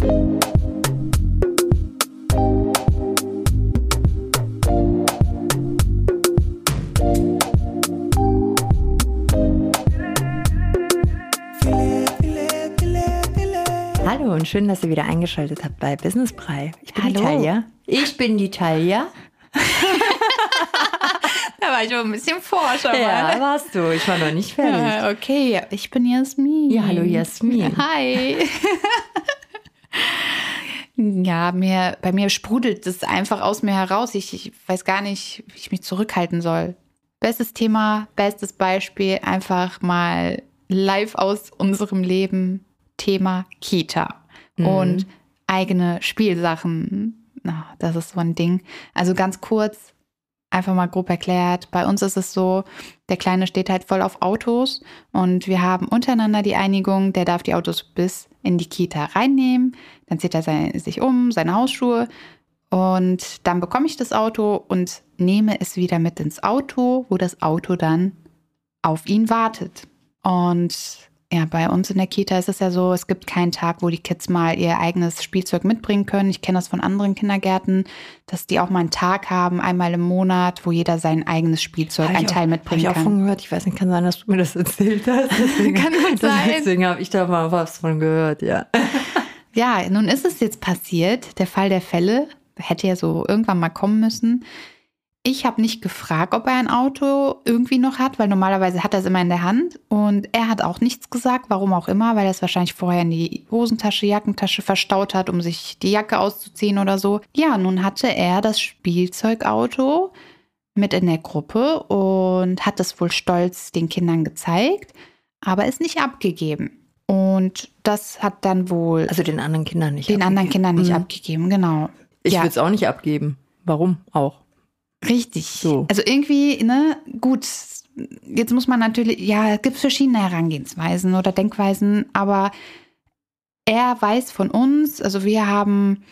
Hallo und schön, dass ihr wieder eingeschaltet habt bei Business Brei. Ich bin Hallo. die Talia. Ich bin die Talia. Da war ich auch ein bisschen forscher. Ja, warst du. Ich war noch nicht fertig. Ja, okay, ich bin Jasmin. Ja, hallo Jasmin. Hi. ja, mir, bei mir sprudelt es einfach aus mir heraus. Ich, ich weiß gar nicht, wie ich mich zurückhalten soll. Bestes Thema, bestes Beispiel, einfach mal live aus unserem Leben. Thema Kita und eigene Spielsachen. Na, das ist so ein Ding. Also ganz kurz, einfach mal grob erklärt. Bei uns ist es so, der Kleine steht halt voll auf Autos und wir haben untereinander die Einigung, der darf die Autos bis in die Kita reinnehmen. Dann zieht er sein, sich um, seine Hausschuhe und dann bekomme ich das Auto und nehme es wieder mit ins Auto, wo das Auto dann auf ihn wartet. Und ja, bei uns in der Kita ist es ja so, es gibt keinen Tag, wo die Kids mal ihr eigenes Spielzeug mitbringen können. Ich kenne das von anderen Kindergärten, dass die auch mal einen Tag haben, einmal im Monat, wo jeder sein eigenes Spielzeug, ein auch- Teil mitbringen Hab ich auch kann. von gehört. Ich weiß nicht, kann sein, dass du mir das erzählt hast. Deswegen, Kann sein. Deswegen habe ich da mal was von gehört, ja. Ja, nun ist es jetzt passiert, der Fall der Fälle, hätte ja so irgendwann mal kommen müssen. Ich habe nicht gefragt, ob er ein Auto irgendwie noch hat, weil normalerweise hat er es immer in der Hand. Und er hat auch nichts gesagt, warum auch immer, weil er es wahrscheinlich vorher in die Hosentasche, Jackentasche verstaut hat, um sich die Jacke auszuziehen oder so. Ja, nun hatte er das Spielzeugauto mit in der Gruppe und hat es wohl stolz den Kindern gezeigt, aber es nicht abgegeben. Und das hat dann wohl Also den anderen Kindern nicht. den anderen Kindern nicht Mhm. abgegeben, genau. Ich ja, würde es auch nicht abgeben. Warum? Auch. Richtig. So. Also irgendwie, ne, gut, jetzt muss man natürlich, ja, es gibt verschiedene Herangehensweisen oder Denkweisen, aber er weiß von uns, also wir haben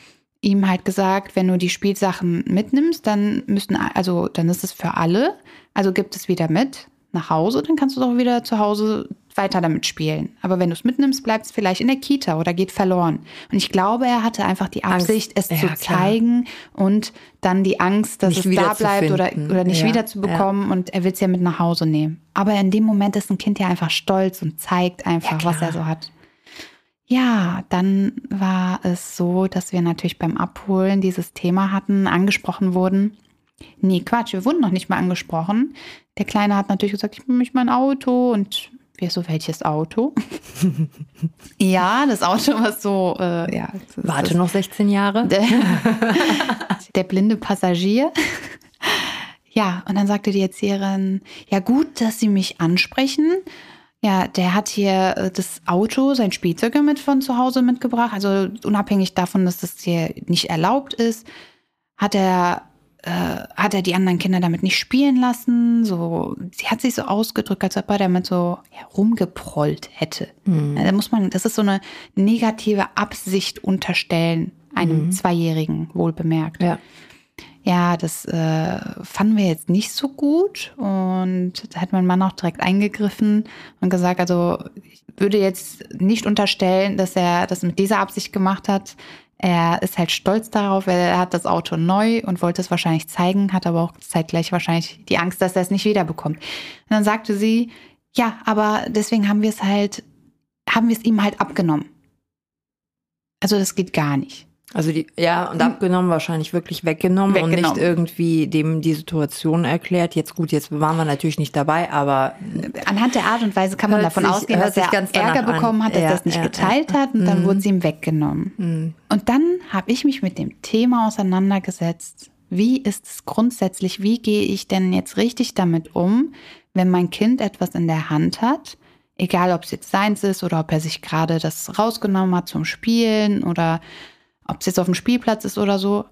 ihm halt gesagt, wenn du die Spielsachen mitnimmst, dann müssen, also dann ist es für alle, also gibt es wieder mit nach Hause, dann kannst du doch wieder zu Hause weiter damit spielen. Aber wenn du es mitnimmst, bleibt es vielleicht in der Kita oder geht verloren. Und ich glaube, er hatte einfach die Angst. Absicht, es Ja, zu klar. zeigen und dann die Angst, dass Nicht es da bleibt oder, oder nicht Ja, wiederzubekommen und er will es ja mit nach Hause nehmen. Aber in dem Moment ist ein Kind ja einfach stolz und zeigt einfach, Ja, was er so hat. Ja, dann war es so, dass wir natürlich beim Abholen dieses Thema hatten, angesprochen wurden. Nee, Quatsch, wir wurden noch nicht mal angesprochen. Der Kleine hat natürlich gesagt, ich möchte mein Auto und wir so, welches Auto? ja, das Auto, was so, äh, ja. das Warte noch 16 Jahre. der, der blinde Passagier. Ja, und dann sagte die Erzieherin, ja gut, dass Sie mich ansprechen. Ja, der hat hier äh, das Auto, sein Spielzeug mit von zu Hause mitgebracht. Also unabhängig davon, dass das hier nicht erlaubt ist, hat er, äh, hat er die anderen Kinder damit nicht spielen lassen. So, sie hat sich so ausgedrückt, als ob er damit so ja, rumgeprollt hätte. Ja, Da muss man, das ist so eine negative Absicht unterstellen, einem Zweijährigen, wohl bemerkt. Ja. Ja, das äh, fanden wir jetzt nicht so gut und da hat mein Mann auch direkt eingegriffen und gesagt, also ich würde jetzt nicht unterstellen, dass er das mit dieser Absicht gemacht hat. Er ist halt stolz darauf, er hat das Auto neu und wollte es wahrscheinlich zeigen, hat aber auch zeitgleich wahrscheinlich die Angst, dass er es nicht wiederbekommt. Und dann sagte sie, ja, aber deswegen haben wir es halt, haben wir es ihm halt abgenommen. Also das geht gar nicht. Also die, ja, und abgenommen wahrscheinlich wirklich weggenommen, und Weggenommen. nicht irgendwie dem die Situation erklärt. Jetzt gut, jetzt waren wir natürlich nicht dabei, aber Anhand der Art und Weise kann man davon sich- ausgehen, dass er ganz Ärger an. bekommen hat, dass Ja, er es nicht ja, geteilt ja. hat und dann Mhm. wurde es ihm weggenommen. mh, Und dann habe ich mich mit dem Thema auseinandergesetzt. Wie ist es grundsätzlich, wie gehe ich denn jetzt richtig damit um, wenn mein Kind etwas in der Hand hat, egal ob es jetzt seins ist oder ob er sich gerade das rausgenommen hat zum Spielen oder ob es jetzt auf dem Spielplatz ist oder so,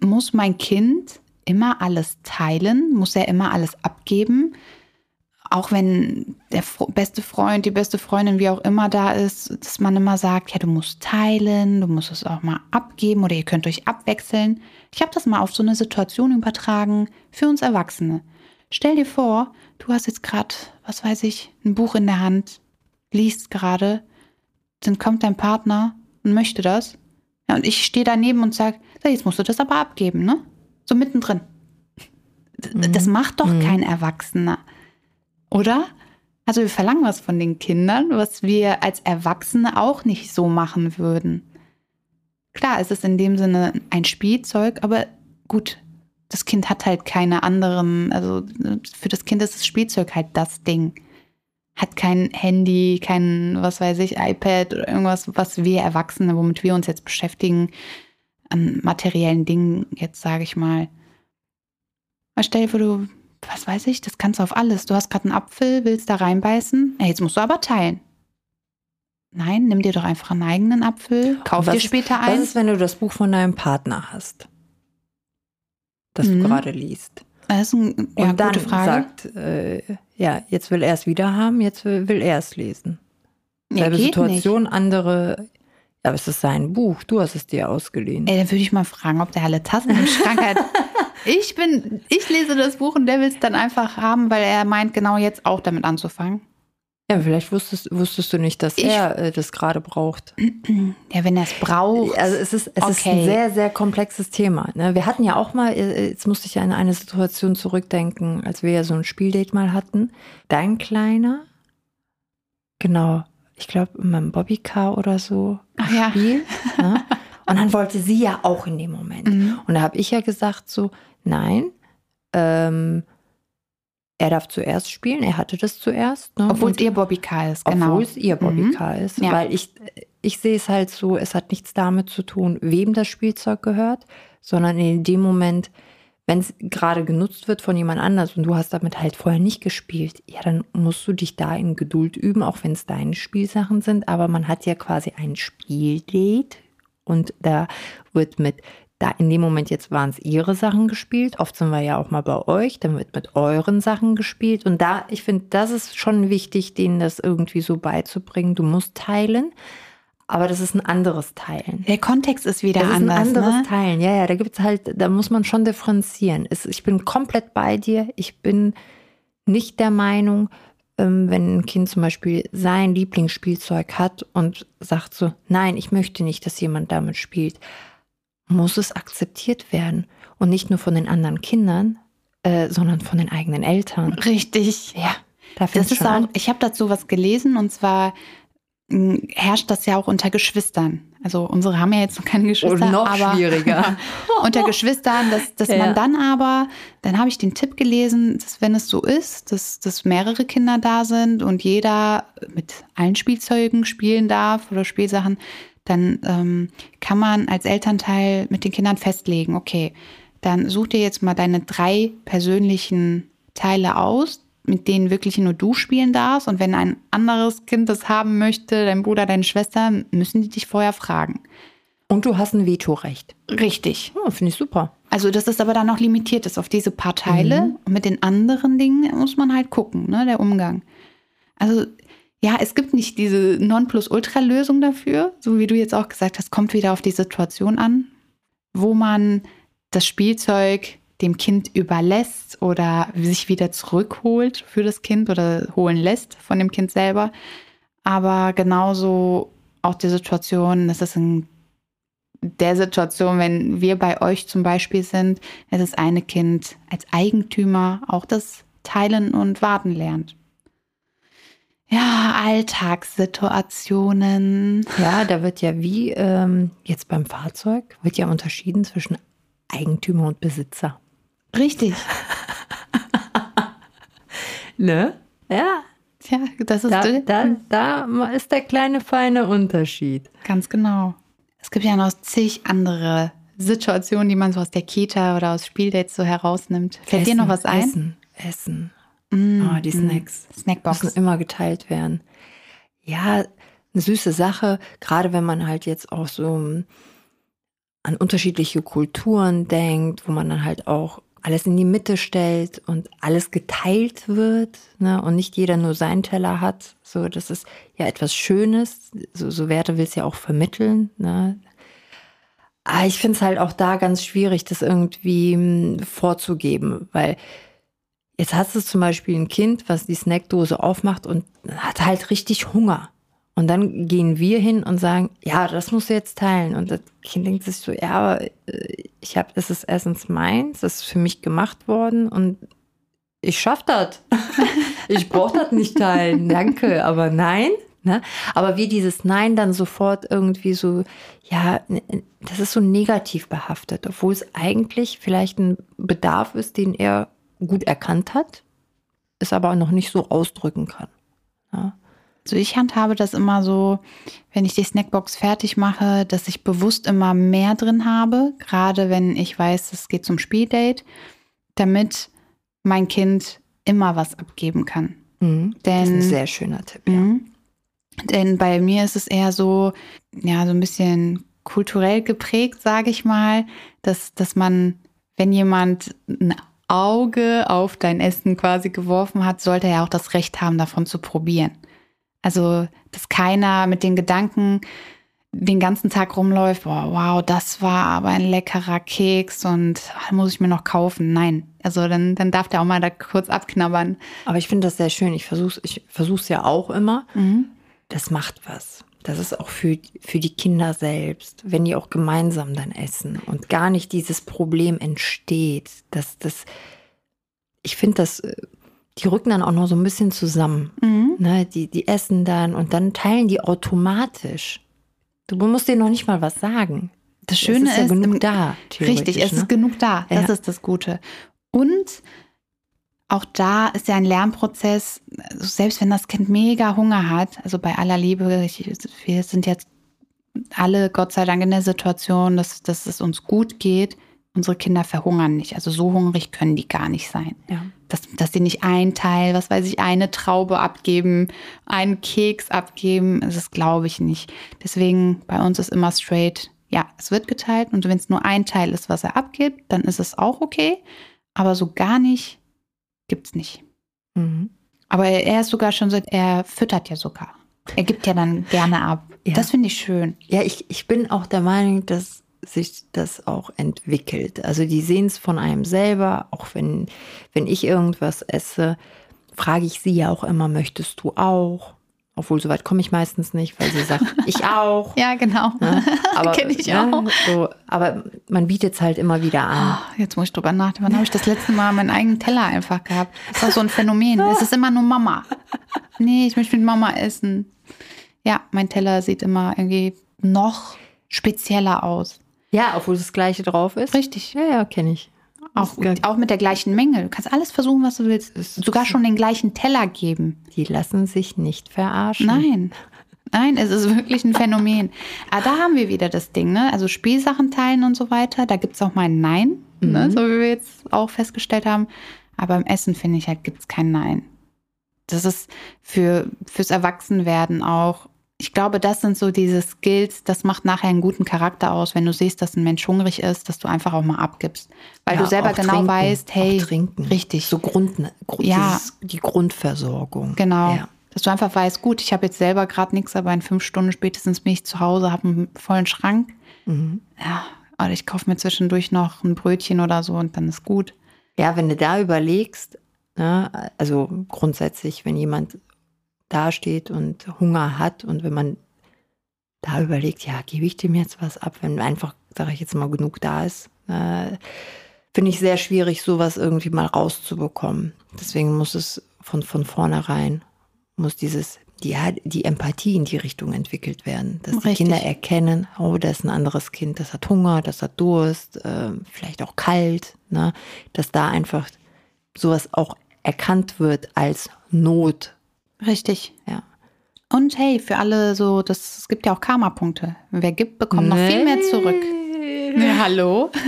muss mein Kind immer alles teilen, muss er immer alles abgeben, auch wenn der beste Freund, die beste Freundin, wie auch immer da ist, dass man immer sagt, ja, du musst teilen, du musst es auch mal abgeben oder ihr könnt euch abwechseln. Ich habe das mal auf so eine Situation übertragen für uns Erwachsene. Stell dir vor, du hast jetzt gerade, was weiß ich, ein Buch in der Hand, liest gerade, dann kommt dein Partner und möchte das. Ja, und ich stehe daneben und sage, so, jetzt musst du das aber abgeben, ne? So mittendrin. D- Das macht doch Mhm. kein Erwachsener. Oder? Also wir verlangen was von den Kindern, was wir als Erwachsene auch nicht so machen würden. Klar, es ist in dem Sinne ein Spielzeug, aber gut, das Kind hat halt keine anderen, also für das Kind ist das Spielzeug halt das Ding. Hat kein Handy, kein, was weiß ich, iPad oder irgendwas, was wir Erwachsene, womit wir uns jetzt beschäftigen, an materiellen Dingen, jetzt sage ich mal. Aber stell dir vor, du, was weiß ich, das kannst du auf alles. Du hast gerade einen Apfel, willst da reinbeißen, ja, jetzt musst du aber teilen. Nein, nimm dir doch einfach einen eigenen Apfel, kauf Was dir später Was einen. ist, wenn du das Buch von deinem Partner hast? Das Mhm. du gerade liest. Das ist eine Und ja, dann gute Frage. sagt, äh, ja, jetzt will er es wieder haben, jetzt will, will er es lesen. ja, Selbe Situation, andere. Ja, aber es ist sein Buch, du hast es dir ausgeliehen. Ey, dann würde ich mal fragen, ob der alle Tassen im Schrank hat. Ich bin, ich lese das Buch und der will es dann einfach haben, weil er meint, genau jetzt auch damit anzufangen. Ja, vielleicht wusstest, wusstest du nicht, dass Ich- er äh, das gerade braucht. Ja, wenn er es braucht. Also es ist, es ist ein Okay. sehr, sehr komplexes Thema. Ne? Wir hatten ja auch mal, äh, jetzt musste ich an eine Situation zurückdenken, als wir ja so ein Spieldate mal hatten. Dein Kleiner, genau, ich glaube, in meinem Bobbycar oder so Ach ja. Spiel. ne? Und dann wollte sie ja auch in dem Moment. Mhm. Und da habe ich ja gesagt so, nein, ähm, er darf zuerst spielen, er hatte das zuerst. Ne? Obwohl es ihr Bobbycar ist, genau. obwohl es ihr Bobbycar ist. Ja. Weil ich, ich sehe es halt so, es hat nichts damit zu tun, wem das Spielzeug gehört, sondern in dem Moment, wenn es gerade genutzt wird von jemand anders und du hast damit halt vorher nicht gespielt, ja, dann musst du dich da in Geduld üben, auch wenn es deine Spielsachen sind. Aber man hat ja quasi ein Spieldate und da wird mit da in dem Moment jetzt waren es ihre Sachen gespielt. Oft sind wir ja auch mal bei euch, dann wird mit euren Sachen gespielt. Und da, ich finde, das ist schon wichtig, denen das irgendwie so beizubringen. Du musst teilen, aber das ist ein anderes Teilen. Der Kontext ist wieder Das ist anders. ein anderes ne? Teilen. Ja, ja, da gibt's halt, da muss man schon differenzieren. Es, ich bin komplett bei dir. Ich bin nicht der Meinung, ähm, wenn ein Kind zum Beispiel sein Lieblingsspielzeug hat und sagt so, nein, ich möchte nicht, dass jemand damit spielt, muss es akzeptiert werden. Und nicht nur von den anderen Kindern, äh, sondern von den eigenen Eltern. Richtig. Ja, da Das ist auch, an. ich habe dazu was gelesen und zwar mh, herrscht das ja auch unter Geschwistern. Also unsere haben ja jetzt noch keine Geschwister, Und noch aber schwieriger. unter Geschwistern, dass, dass Ja. man dann aber, dann habe ich den Tipp gelesen, dass wenn es so ist, dass, dass mehrere Kinder da sind und jeder mit allen Spielzeugen spielen darf oder Spielsachen, dann ähm, kann man als Elternteil mit den Kindern festlegen, okay, dann such dir jetzt mal deine drei persönlichen Teile aus, mit denen wirklich nur du spielen darfst. Und wenn ein anderes Kind das haben möchte, dein Bruder, deine Schwester, müssen die dich vorher fragen. Und du hast ein Vetorecht. Richtig. Oh, Finde ich super. Also, dass es aber dann noch limitiert ist auf diese paar Teile. Mhm. Und mit den anderen Dingen muss man halt gucken, ne, der Umgang. Also, ja, es gibt nicht diese Nonplusultra-Lösung dafür, so wie du jetzt auch gesagt hast, kommt wieder auf die Situation an, wo man das Spielzeug dem Kind überlässt oder sich wieder zurückholt für das Kind oder holen lässt von dem Kind selber. Aber genauso auch die Situation, das ist in der Situation, wenn wir bei euch zum Beispiel sind, dass das eine Kind als Eigentümer auch das Teilen und Warten lernt. Ja, Alltagssituationen. Ja, da wird ja wie ähm, jetzt beim Fahrzeug, wird ja unterschieden zwischen Eigentümer und Besitzer. Richtig. Ne? Ja, Ja, das ist da, da, da ist der kleine feine Unterschied. ganz genau. Es gibt ja noch zig andere Situationen, die man so aus der Kita oder aus Spieldates so herausnimmt. Fällt dir noch was ein? Essen, Essen. Mm, Oh, die Snacks. Snackbox. Müssen immer geteilt werden. Ja, eine süße Sache, gerade wenn man halt jetzt auch so ähm, an unterschiedliche Kulturen denkt, wo man dann halt auch alles in die Mitte stellt und alles geteilt wird ne, und nicht jeder nur seinen Teller hat. So, das ist ja etwas Schönes. So, so Werte will es ja auch vermitteln. Ne. Aber ich finde es halt auch da ganz schwierig, das irgendwie hm, vorzugeben, weil Jetzt hast du zum Beispiel ein Kind, was die Snackdose aufmacht und hat halt richtig Hunger. Und dann gehen wir hin und sagen, ja, das musst du jetzt teilen. Und das Kind denkt sich so, ja, aber äh, ich habe, das ist erstens meins, das ist für mich gemacht worden und ich schaff das. ich brauche das nicht teilen, danke, aber nein. Ne? Aber wie dieses Nein dann sofort irgendwie so, ja, das ist so negativ behaftet, obwohl es eigentlich vielleicht ein Bedarf ist, den er gut erkannt hat, es aber noch nicht so ausdrücken kann. Ja? Also ich handhabe das immer so, wenn ich die Snackbox fertig mache, dass ich bewusst immer mehr drin habe, gerade wenn ich weiß, es geht zum Spieldate, damit mein Kind immer was abgeben kann. Mhm. Denn, das ist ein sehr schöner Tipp, ja. Mhm. Denn bei mir ist es eher so, ja, so ein bisschen kulturell geprägt, sage ich mal, dass, dass man, wenn jemand ein Auge auf dein Essen quasi geworfen hat, sollte er auch das Recht haben, davon zu probieren. Also, dass keiner mit den Gedanken den ganzen Tag rumläuft, boah, wow, das war aber ein leckerer Keks und ah, muss ich mir noch kaufen. Nein. Also dann, dann darf der auch mal da kurz abknabbern. Aber ich finde das sehr schön. Ich versuche ich versuch's ja auch immer. Mhm. Das macht was. Das ist auch für, für die Kinder selbst, wenn die auch gemeinsam dann essen und gar nicht dieses Problem entsteht. Dass das, ich finde das äh, die rücken dann auch noch so ein bisschen zusammen. Mhm. Ne, die, die essen dann und dann teilen die automatisch. Du musst denen noch nicht mal was sagen. Das Schöne es ist, ja genug im, da. Richtig, es ne? ist genug da. Das ja. ist das Gute. Und auch da ist ja ein Lernprozess, selbst wenn das Kind mega Hunger hat, also bei aller Liebe, ich, wir sind jetzt alle Gott sei Dank in der Situation, dass, dass es uns gut geht. Unsere Kinder verhungern nicht. Also so hungrig können die gar nicht sein. Ja dass, dass sie nicht ein Teil, was weiß ich, eine Traube abgeben, einen Keks abgeben. Das glaube ich nicht. Deswegen bei uns ist immer straight, ja, es wird geteilt und wenn es nur ein Teil ist, was er abgibt, dann ist es auch okay. Aber so gar nicht gibt es nicht. Mhm. Aber er ist sogar schon so, er füttert ja sogar. Er gibt ja dann gerne ab. Ja. Das finde ich schön. Ja, ich, ich bin auch der Meinung, dass sich das auch entwickelt. Also die sehen es von einem selber, auch wenn, wenn ich irgendwas esse, frage ich sie ja auch immer, möchtest du auch? Obwohl, so weit komme ich meistens nicht, weil sie sagt, ich auch. ja, genau. Ne? Aber, Kenne ich ne? auch. So, aber man bietet es halt immer wieder an. Oh, jetzt muss ich drüber nachdenken. Wann habe ich das letzte Mal meinen eigenen Teller einfach gehabt? Das war so ein Phänomen. Es ist immer nur Mama. Nee, ich möchte mit Mama essen. Ja, mein Teller sieht immer irgendwie noch spezieller aus. Ja, obwohl das gleiche drauf ist. Richtig. Ja, ja, kenne ich. Auch, auch mit der gleichen Menge. Du kannst alles versuchen, was du willst. Sogar schon den gleichen Teller geben. Die lassen sich nicht verarschen. Nein. Nein, es ist wirklich ein Phänomen. Aber da haben wir wieder das Ding, ne? Also Spielsachen teilen und so weiter. Da gibt es auch mal ein Nein, ne? mhm. ne? so wie wir jetzt auch festgestellt haben. Aber im Essen, finde ich halt, gibt es kein Nein. Das ist für, fürs Erwachsenwerden auch ich glaube, das sind so diese Skills, das macht nachher einen guten Charakter aus, wenn du siehst, dass ein Mensch hungrig ist, dass du einfach auch mal abgibst. Weil ja, du selber genau trinken, weißt, hey, trinken. richtig. So Grund, Grund ja. Dieses, die Grundversorgung. Genau. Ja. Dass du einfach weißt, gut, ich habe jetzt selber gerade nichts, aber in fünf Stunden spätestens bin ich zu Hause, habe einen vollen Schrank. Mhm. Ja, oder ich kaufe mir zwischendurch noch ein Brötchen oder so und dann ist gut. Ja, wenn du da überlegst, ne, also grundsätzlich, wenn jemand dasteht und Hunger hat und wenn man da überlegt, ja, gebe ich dem jetzt was ab, wenn einfach, sage ich jetzt mal, genug da ist, äh, finde ich sehr schwierig, sowas irgendwie mal rauszubekommen. Deswegen muss es von, von vornherein, muss dieses, die, die Empathie in die Richtung entwickelt werden, dass Richtig. die Kinder erkennen, oh, da ist ein anderes Kind, das hat Hunger, das hat Durst, äh, vielleicht auch kalt, ne? dass da einfach sowas auch erkannt wird als Not Richtig, ja. Und hey, für alle so, das, es gibt ja auch Karma-Punkte. Wer gibt, bekommt noch viel mehr zurück. Ja, hallo?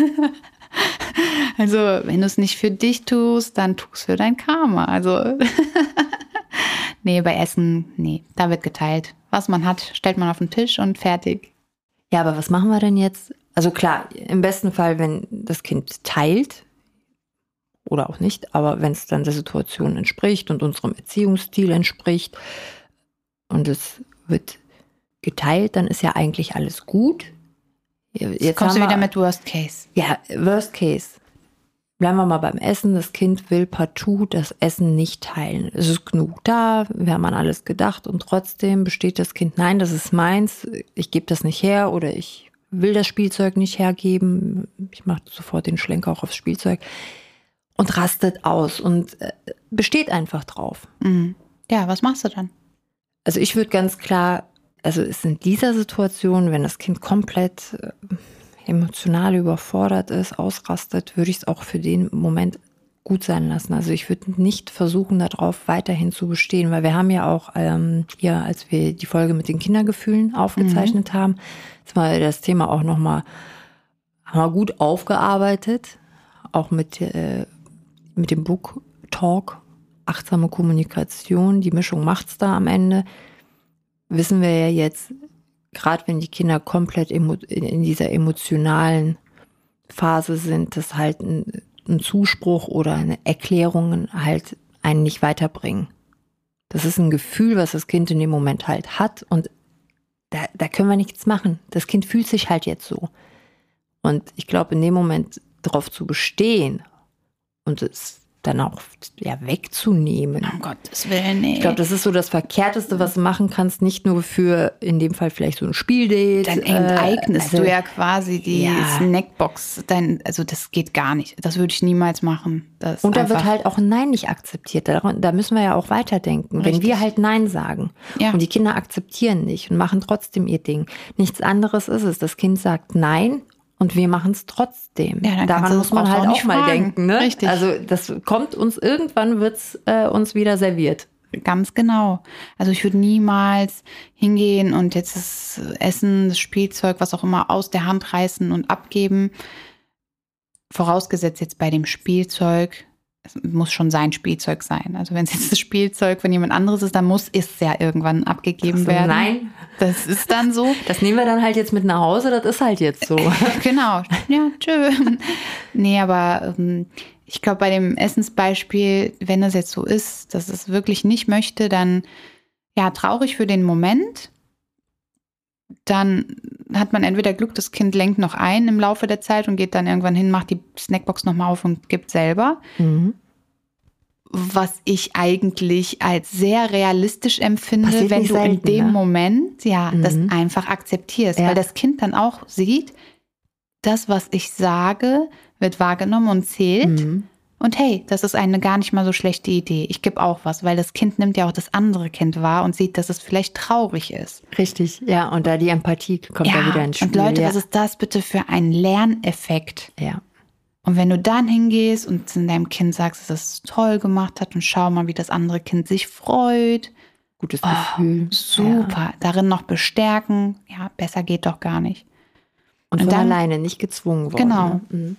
Also, wenn du es nicht für dich tust, dann tust für dein Karma. Also, nee, bei Essen, nee, da wird geteilt. Was man hat, stellt man auf den Tisch und fertig. Ja, aber was machen wir denn jetzt? Also klar, im besten Fall, wenn das Kind teilt, oder auch nicht, aber wenn es dann der Situation entspricht und unserem Erziehungsstil entspricht und es wird geteilt, dann ist ja eigentlich alles gut. Jetzt kommst du wieder mit Worst Case. Ja, Worst Case. bleiben wir mal beim Essen. Das Kind will partout das Essen nicht teilen. Es ist genug da, wir haben an alles gedacht und trotzdem besteht das Kind, nein, das ist meins, ich gebe das nicht her oder ich will das Spielzeug nicht hergeben. Ich mache sofort den Schlenker auch aufs Spielzeug und rastet aus und äh, besteht einfach drauf. Mhm. Ja, was machst du dann? Also ich würde ganz klar, also ist in dieser Situation, wenn das Kind komplett äh, emotional überfordert ist, ausrastet, würde ich es auch für den Moment gut sein lassen. Also ich würde nicht versuchen, darauf weiterhin zu bestehen, weil wir haben ja auch ähm, hier, als wir die Folge mit den Kindergefühlen aufgezeichnet mhm. haben, das war das Thema auch nochmal haben wir gut aufgearbeitet, auch mit, äh, mit dem Book Talk, achtsame Kommunikation, die Mischung macht's da am Ende. Wissen wir ja jetzt, gerade wenn die Kinder komplett in dieser emotionalen Phase sind, dass halt ein, ein Zuspruch oder eine Erklärung halt einen nicht weiterbringen. Das ist ein Gefühl, was das Kind in dem Moment halt hat und da, da können wir nichts machen. Das Kind fühlt sich halt jetzt so. Und ich glaube, in dem Moment darauf zu bestehen und es dann auch ja, wegzunehmen. Um Gottes Willen, nee. Ich glaube, das ist so das Verkehrteste, was du machen kannst, nicht nur für in dem Fall vielleicht so ein Spieldate. Dann enteignest äh, also, du ja quasi die ja. Snackbox. Dein, also das geht gar nicht. Das würde ich niemals machen. Das Und da wird halt auch Nein nicht akzeptiert. Da, da müssen wir ja auch weiterdenken. Richtig. Wenn wir halt Nein sagen ja. und die Kinder akzeptieren nicht und machen trotzdem ihr Ding. Nichts anderes ist es. Das Kind sagt Nein und wir machen es trotzdem. Ja, Daran muss man halt auch, auch mal denken. Ne? Richtig. Also das kommt uns irgendwann wird's äh, uns wieder serviert. Ganz genau. Also ich würde niemals hingehen und jetzt das Essen, das Spielzeug, was auch immer, aus der Hand reißen und abgeben. Vorausgesetzt jetzt bei dem Spielzeug es muss schon sein Spielzeug sein. Also wenn es jetzt das Spielzeug von jemand anderes ist, dann muss es ja irgendwann abgegeben so, werden. Nein, das ist dann so. Das nehmen wir dann halt jetzt mit nach Hause, das ist halt jetzt so. genau. Ja, tschö. Nee, aber ähm, ich glaube, bei dem Essensbeispiel, wenn es jetzt so ist, dass es wirklich nicht möchte, dann ja, traurig für den Moment. Dann hat man entweder Glück, das Kind lenkt noch ein im Laufe der Zeit und geht dann irgendwann hin, macht die Snackbox nochmal auf und gibt selber. Mhm. Was ich eigentlich als sehr realistisch empfinde, Passiert wenn du selten, in dem ne? Moment ja mhm. das einfach akzeptierst, ja. weil das Kind dann auch sieht, das, was ich sage, wird wahrgenommen und zählt. Mhm. Und hey, das ist eine gar nicht mal so schlechte Idee. Ich gebe auch was, weil das Kind nimmt ja auch das andere Kind wahr und sieht, dass es vielleicht traurig ist. Richtig, ja. Und da die Empathie kommt ja, da wieder ins Spiel. Und Leute, ja. was ist das bitte für ein Lerneffekt? Ja. Und wenn du dann hingehst und zu deinem Kind sagst, dass es toll gemacht hat und schau mal, wie das andere Kind sich freut. Gutes Gefühl. Oh, super. Ja. Darin noch bestärken. Ja, besser geht doch gar nicht. Und, und dann alleine, nicht gezwungen worden. Genau. Ne? Mhm.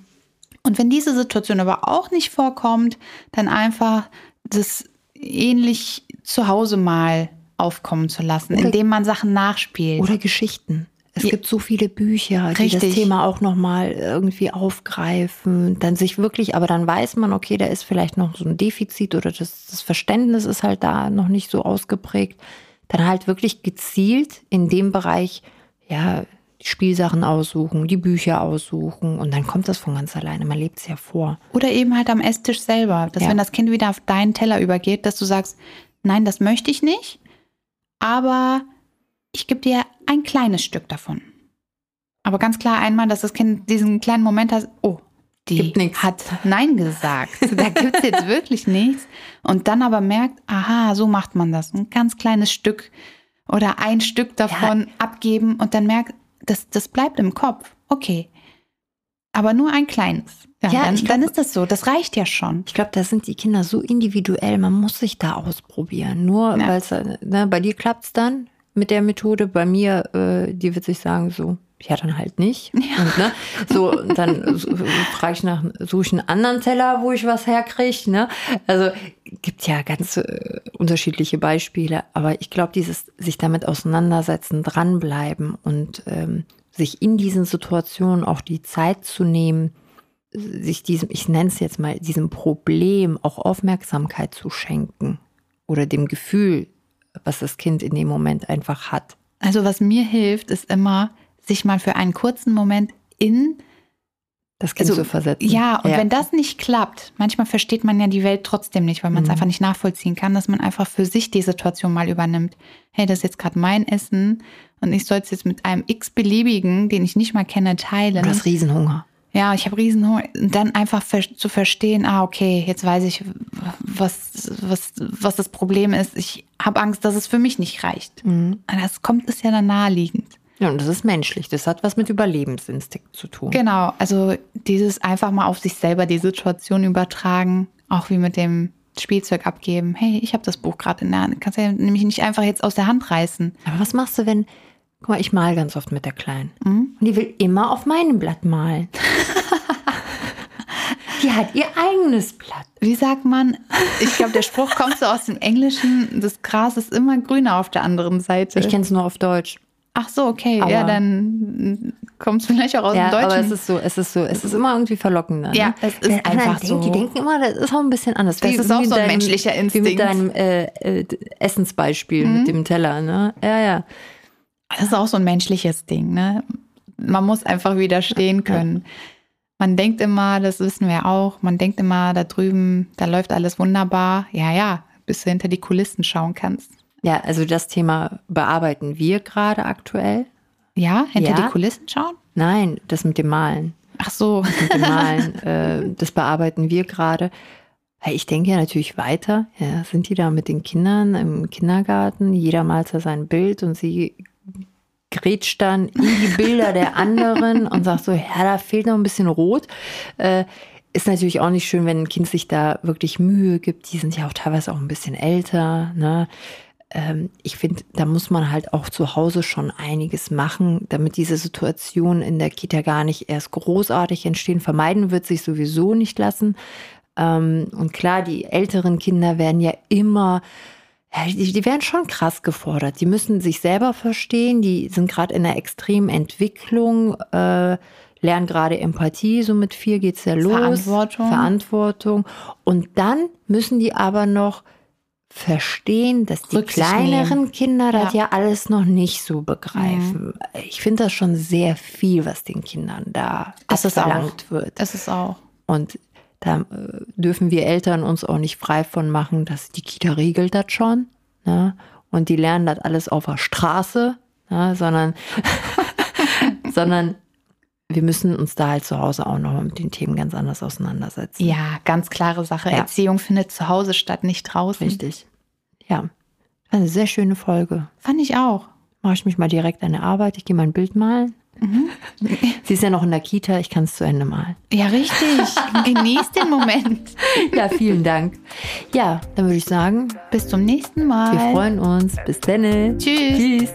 Und wenn diese Situation aber auch nicht vorkommt, dann einfach das ähnlich zu Hause mal aufkommen zu lassen, oder, indem man Sachen nachspielt. Oder Geschichten. Es ja. gibt so viele Bücher, Richtig. die das Thema auch nochmal irgendwie aufgreifen, dann sich wirklich, aber dann weiß man, okay, da ist vielleicht noch so ein Defizit oder das, das Verständnis ist halt da noch nicht so ausgeprägt. Dann halt wirklich gezielt in dem Bereich, ja, die Spielsachen aussuchen, die Bücher aussuchen und dann kommt das von ganz alleine. Man lebt es ja vor. Oder eben halt am Esstisch selber, dass ja. wenn das Kind wieder auf deinen Teller übergeht, dass du sagst, nein, das möchte ich nicht, aber ich gebe dir ein kleines Stück davon. Aber ganz klar einmal, dass das Kind diesen kleinen Moment hat, oh, die hat Nein gesagt. Da gibt es jetzt wirklich nichts. Und dann aber merkt, aha, so macht man das. Ein ganz kleines Stück oder ein Stück davon ja. abgeben und dann merkt, das, das bleibt im Kopf. Okay. Aber nur ein kleines. Ja, ja dann, glaub, dann, ist das so. Das reicht ja schon. Ich glaube, da sind die Kinder so individuell. Man muss sich da ausprobieren. Nur ja. weil es, ne, bei dir klappt es dann mit der Methode. Bei mir, äh, die wird sich sagen so, ja, dann halt nicht. Ja. Und, ne, so, und dann frage ich nach, suche ich einen anderen Teller, wo ich was herkriege. Ne? Also gibt ja ganz äh, unterschiedliche Beispiele, aber ich glaube, dieses sich damit auseinandersetzen, dranbleiben und ähm, sich in diesen Situationen auch die Zeit zu nehmen, sich diesem, ich nenne es jetzt mal, diesem Problem auch Aufmerksamkeit zu schenken oder dem Gefühl, was das Kind in dem Moment einfach hat. Also was mir hilft, ist immer, sich mal für einen kurzen Moment in das Kind Also, zu versetzen. Ja, und wenn das nicht klappt, manchmal versteht man ja die Welt trotzdem nicht, weil man es Mhm. einfach nicht nachvollziehen kann, dass man einfach für sich die Situation mal übernimmt. Hey, das ist jetzt gerade mein Essen und ich soll es jetzt mit einem x-beliebigen, den ich nicht mal kenne, teilen. Du hast Riesenhunger. Ja, ich habe Riesenhunger. Und dann einfach zu verstehen, ah, okay, jetzt weiß ich, was, was, was das Problem ist. Ich habe Angst, dass es für mich nicht reicht. Mhm. Das kommt, ist ja dann naheliegend. Ja, und das ist menschlich. Das hat was mit Überlebensinstinkt zu tun. Genau, also dieses einfach mal auf sich selber die Situation übertragen, auch wie mit dem Spielzeug abgeben. Hey, ich habe das Buch gerade in der Hand. Kannst ja nämlich nicht einfach jetzt aus der Hand reißen. Aber was machst du, wenn, guck mal, ich mal ganz oft mit der Kleinen. Mhm. Und die will immer auf meinem Blatt malen. die hat ihr eigenes Blatt. Wie sagt man? Ich glaube, der Spruch kommt so aus dem Englischen, das Gras ist immer grüner auf der anderen Seite. Ich kenne es nur auf Deutsch. Ach so, okay. Aber- ja, dann kommt es vielleicht auch aus Ja, dem Deutschen. aber es ist so, es ist so, es ist immer irgendwie verlockender. Ja, ne? es ist anderen einfach so. Die denken immer, das ist auch ein bisschen anders. Das ist auch so ein menschlicher Wie mit Instinkt. deinem äh, äh, Essensbeispiel mit dem Teller, ne? Ja, ja. Das ist auch so ein menschliches Ding, ne? Man muss einfach widerstehen können. Man denkt immer, das wissen wir auch, man denkt immer, da drüben, da läuft alles wunderbar. Ja, ja, bis du hinter die Kulissen schauen kannst. Ja, also das Thema bearbeiten wir gerade aktuell. Ja, hinter Ja. die Kulissen schauen? Nein, das mit dem Malen. Ach so. Mit dem Malen, äh, das bearbeiten wir gerade. Ich denke ja natürlich weiter. Ja, sind die da mit den Kindern im Kindergarten? Jeder malt da sein Bild und sie grätscht dann in die Bilder der anderen und sagt so, ja, da fehlt noch ein bisschen Rot. Äh, ist natürlich auch nicht schön, wenn ein Kind sich da wirklich Mühe gibt. Die sind ja auch teilweise auch ein bisschen älter. Ne? Ähm, ich finde, da muss man halt auch zu Hause schon einiges machen, damit diese Situation in der Kita gar nicht erst großartig entstehen. Vermeiden wird sich sowieso nicht lassen. Ähm, und klar, die älteren Kinder werden ja immer die, die werden schon krass gefordert. Die müssen sich selber verstehen. Die sind gerade in einer extremen Entwicklung, äh, lernen gerade Empathie. So mit vier geht's ja los. Verantwortung. Verantwortung. Und dann müssen die aber noch verstehen, dass die Rücksicht kleineren nehmen. Kinder das Ja. ja alles noch nicht so begreifen. Ich finde das schon sehr viel, was den Kindern da Das ist auch. abverlangt wird. Das ist auch. Und da äh, dürfen wir Eltern uns auch nicht frei von machen, dass die Kita regelt das schon. Ne? Und die lernen das alles auf der Straße, ne? sondern, sondern wir müssen uns da halt zu Hause auch nochmal mit den Themen ganz anders auseinandersetzen. Ja, ganz klare Sache. Ja. Erziehung findet zu Hause statt, nicht draußen. Richtig. Ja. Eine sehr schöne Folge. Fand ich auch. Mache ich mich mal direkt an der Arbeit. Ich gehe mein Bild malen. Sie ist ja noch in der Kita, ich kann es zu Ende malen. Ja, richtig. Genieß den Moment. Ja, vielen Dank. Ja, dann würde ich sagen, Bis zum nächsten Mal. wir freuen uns. Bis dann. Tschüss. Tschüss.